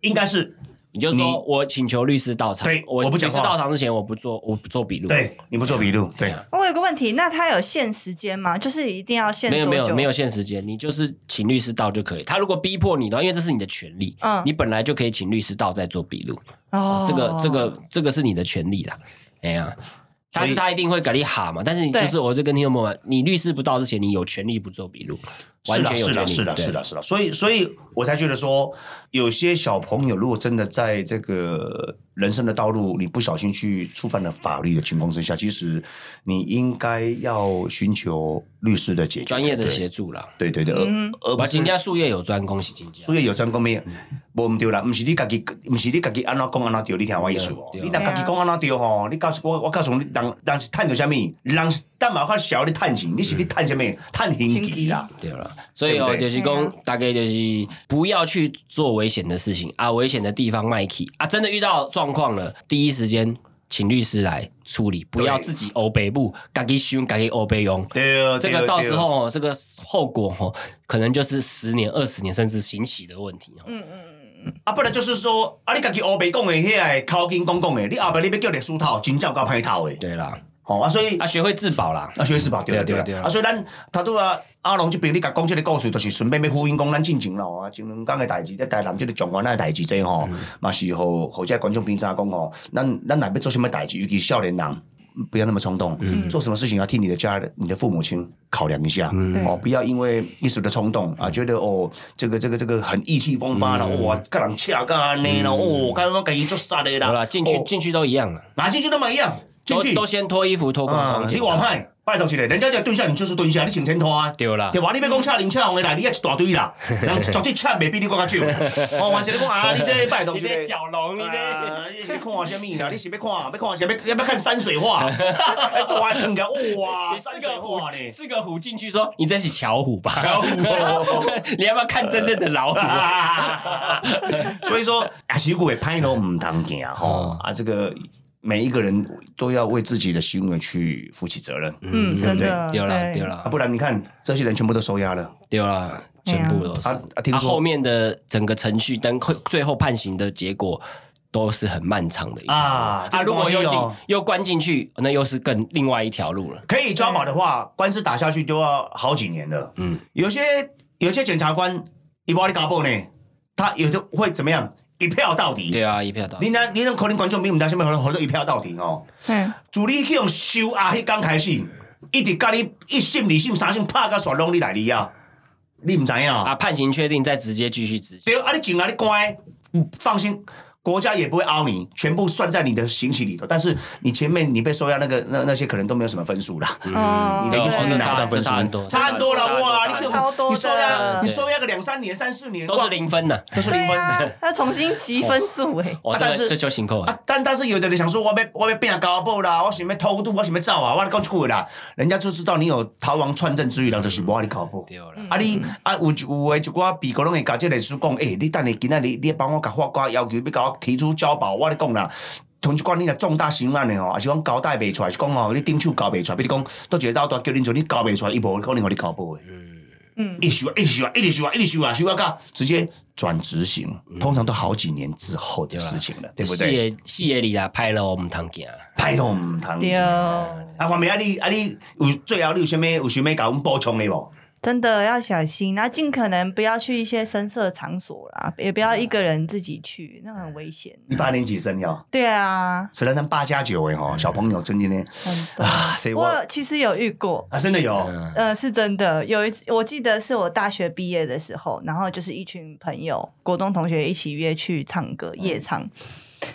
应该是你就你说我请求律师到场，对我律师我不讲话到场之前，我不做，我不做笔录。对，你不做笔录，对啊我有个问题，那他有限时间吗？就是一定要限没有多？没有没有限时间，你就是请律师到就可以。他如果逼迫你的话，因为这是你的权利，嗯你本来就可以请律师到再做笔录。哦，这个这个这个是你的权利啦，哎呀。但是他一定会给你哈嘛，但是你对就是我就跟听众朋友们，你律师不到之前，你有权利不做笔录，完全有是的，权利。是的，对是的，是的。所以，所以我才觉得说，有些小朋友如果真的在这个人生的道路，你不小心去触犯了法律的情况之下，其实你应该要寻求律师的解决，专业的协助啦。对，对对对，而嗯而不是人家术业有专攻是真正术。业有专攻没有？无毋对啦，毋是你家己，毋是你家己安怎讲安怎对，你听我意思哦？你若家己讲安怎对吼，你告诉我，我告诉你，人人是趁着啥物？人是等嘛较小你趁钱，你是你趁啥物？趁刑期啦。对了，所以哦，就是讲，大概就是不要去做危险的事情啊，危险的地方卖去啊，真的遇到状况了，第一时间请律师来处理，不要自己欧北部，自己凶，自己欧北用。对，这个到时候哦，这个后果哦，可能就是十年、二十年，甚至刑期的问题哦。嗯嗯嗯啊，不然就是说，啊，你家己黑白讲的遐个口经讲讲的，你后壁你要叫律师套，真正有够歹套的，对啦，吼啊，所以啊，学会自保啦。啊，学会自保对啦对啦对啊所以咱他都啊，阿龙这边你甲讲这个故事，就是顺便要呼应讲咱进前咯，啊，前两工的代志，在台南这个状元的代志这吼，嘛是互互这观众平常讲吼，咱咱若要做什么代志，尤其是少年人。不要那么冲动，做什么事情要替你的家人、你的父母亲考量一下，对哦，不要因为一时的冲动啊，觉得哦，这个这个这个很意气风发了，哇，跟人掐个安尼了，哦，刚刚给你做杀的啦，进去哦。进去都一样了，哪进去都嘛一样，都都先脱衣服脱光啊光，，你外派拜托一下，人家就蹲下，你就是蹲下，你请先脱啊。对啦对吧？你要讲恰零恰红的啦，你也一大堆啦，人绝对恰袂比你更较少。哦，完事你讲啊，你这拜托一下。龙，啊你是看什么啦？你是要看要看什么？要不要看山水画？哎，大腾个哇，山水画呢？四个虎进去说：“你这是巧虎吧？”巧虎你要不要看真正的老虎？所以说，啊，其实会拍都唔当行吼啊，这个每一个人都要为自己的行为去负起责任嗯，对不对丢了丢啊，了不然你看这些人全部都收押了。丢了，全部都是。啊啊，听啊，后面的整个程序跟会最后判刑的结果都是很漫长的一啊这啊，如果又进哦又关进去，那又是更另外一条路了。可以交保的话，官司打下去都要好几年了。嗯，有些有些检察官，你把你搞爆呢，他有的会怎么样？一票到底。对啊，一票到底。你那你那可能观众比唔知什么好多一票到底哦。嗯，自你去用收押迄刚开始，一直甲你一审、二审、三审拍甲煞拢你来你啊，你毋知影啊，判刑确定，再直接继续执行。对，啊，你进来你乖，嗯放心，国家也不会凹你，全部算在你的刑期里头。但是你前面你被收押那个那那些可能都没有什么分数啦，嗯，你的一审你对拿不到分数，差很多差很多了哇！你这超多你收押对你收押个两三年、三四年，都是零分的。都是零分。对啊，要重新积分数哎，但是这就辛苦啊。啊，但但是有的人想说，我被我被变高报啦，我想要偷渡，我想要造啊，我讲一句啦，人家就知道你有逃亡串证之余，人就是无爱你搞报。丢了，啊你啊有一有诶一寡被告拢会甲即个律师讲，诶、你等下今仔日你帮我甲法官要求要甲我提出交保，我咧讲啦。同一款你若重大刑案的吼，还是讲交代袂出来，是讲吼你顶手交袂出来，比如讲倒一个刀刀叫恁做你交袂出来，伊无可能互你交保的。嗯，一直收啊，一直收啊，一直收啊，一直收啊，收啊到直接转执行，通常都好几年之后的事情了，对不对？戏也戏也里啦，拍了我们堂行。拍都唔通。对，啊，方面啊，你啊你有最后你有啥物有啥物甲阮补充的无？真的要小心，然后尽可能不要去一些深色场所啦，也不要一个人自己去，那很危险。你八年级生哟，对啊，虽然咱八加九哎吼，小朋友真的呢很。啊，所以我我其实有遇过，啊真的有，嗯，呃，是真的。有一次，我记得是我大学毕业的时候，然后就是一群朋友，国中同学一起约去唱歌夜唱。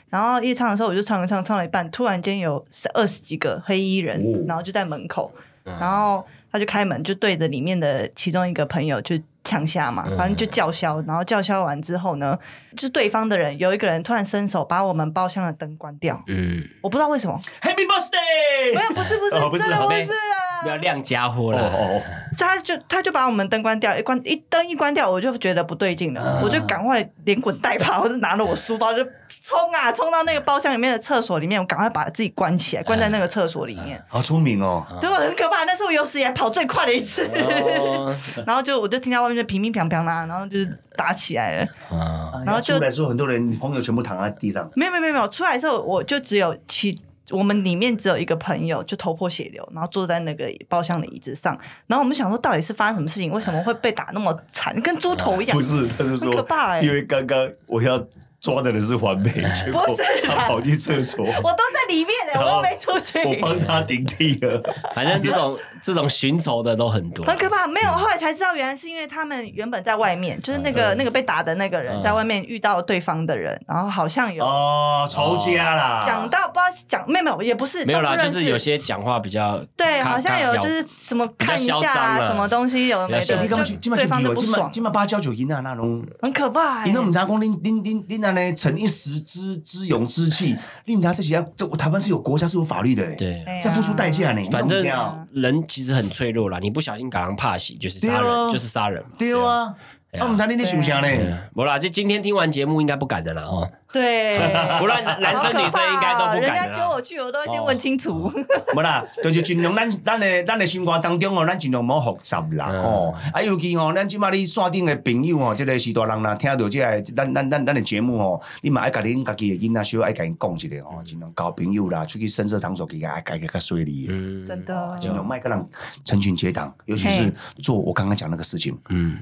然后夜唱的时候，我就唱了唱，唱了一半，突然间有二十几个黑衣人，哦。然后就在门口，然后他就开门，就对着里面的其中一个朋友就呛下嘛，反正就叫嚣，然后叫嚣完之后呢，就对方的人有一个人突然伸手把我们包厢的灯关掉，嗯，我不知道为什么，Happy Birthday！没有，不是不是，哦不是真的不哦是啊，不要亮家伙哦了。哦，他就他就把我们灯关掉，一关一灯一关掉，我就觉得不对劲了，我就赶快连滚带爬，我就拿着我书包就冲啊，冲到那个包厢里面的厕所里面，我赶快把自己关起来，关在那个厕所里面，好聪明哦，结果很可怕，那是我有史以来跑最快的一次，哦 然后就我就听到外面就乒乒乓乓啦，然后就是打起来了，啊，然后就出来之后，很多人朋友全部躺在地上，没有没有没有没有，出来的时候我就只有其我们里面只有一个朋友就头破血流，然后坐在那个包厢的椅子上，然后我们想说到底是发生什么事情，为什么会被打那么惨，跟猪头一样？不是，他是很可怕欸。因为刚刚我要抓的人是环美，结果不是他跑去厕所，我都在里面呢，我都没出去，我帮他顶替了。反正这种这种寻仇的都很多，很可怕。没有，后来才知道，原来是因为他们原本在外面，就是那个、那个被打的那个人嗯。在外面遇到对方的人，然后好像有哦，仇家啦，讲到不知道讲没有没有，也不是没有啦，就是有些讲话比较对，好像有就是什么比较看一嚣张了。下什么东西有没的，就对方的不爽，今麦芭蕉酒因啊那种。很可怕欸。因为我们常讲，恁恁恁恁安尼逞一时之之勇之气，你们家这些要这台湾是有国家是有法律的，，对。在付出代价呢。你反正人其实很脆弱啦，你不小心赶上怕喜就是杀人，就是杀人嘛。对啊，对啊啊，我们知你咧想啥呢？嗯没啦，就今天听完节目应该不敢的啦哦，对，不论男生女生应该都不人敢的啦。家叫我去，我都会先问清楚。无啦，就是尽量咱咱的咱的生活当中哦，咱尽量莫复杂啦嗯。吼。啊，尤其哦，咱即马你线顶的朋友哦，即个是大人啦，听到即个咱咱咱咱的节目哦，你嘛爱甲恁家己的囡仔小爱甲因讲一下哦，尽量交朋友啦，出去深色场所，给他爱改个较水利的。嗯。真的，尽量卖个人成群结党，尤其是做我刚刚讲那个事情，嗯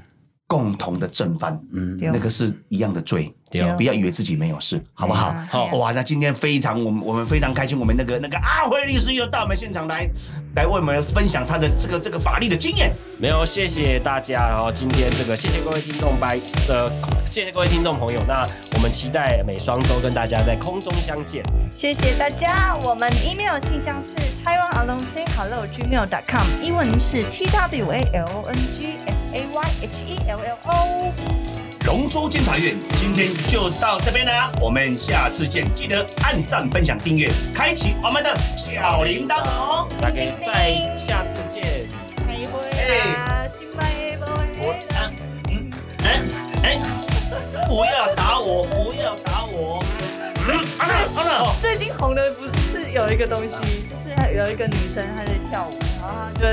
共同的正犯，嗯，那个是一样的罪，不要以为自己没有事，好不好？好哇，那今天非常我们我们非常开心，我们那个那个阿辉律师又到我们现场来，来为我们分享他的这个这个法律的经验。没有，谢谢大家。然后今天这个谢谢各位听众拜呃，谢谢各位听众朋友。那我们们期待每双周跟大家在空中相见。谢谢大家。我们 email 信箱是 taiwanalonsayhello@gmail.com，英文是 t w a l o n g s a y h e l l o。龙舟监察院今天就到这边啦，我们下次见，记得按赞、分享、订阅，开启我们的小铃铛哦。大家再下次见。再会啦，新买不要打我，不要打我。最近红的不是有一个东西，就是有一个女生她在跳舞，然后她就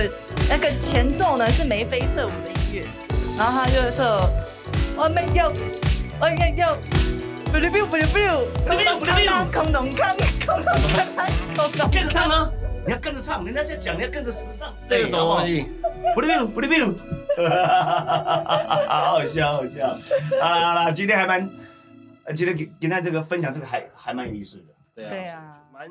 那个前奏呢是眉飞色舞的音乐，然后她就说我们要我们有。不溜不溜不溜不溜不溜不溜，空洞康空洞康空洞。跟着唱啊！你要跟着唱，人家在讲，你要跟着时尚。这是什么东西？不溜不溜不溜，好 好笑，好笑。好啦好啦，今天还蛮，呃，今天给今天这个分享这个还还蛮有意思的。对啊，对啊蛮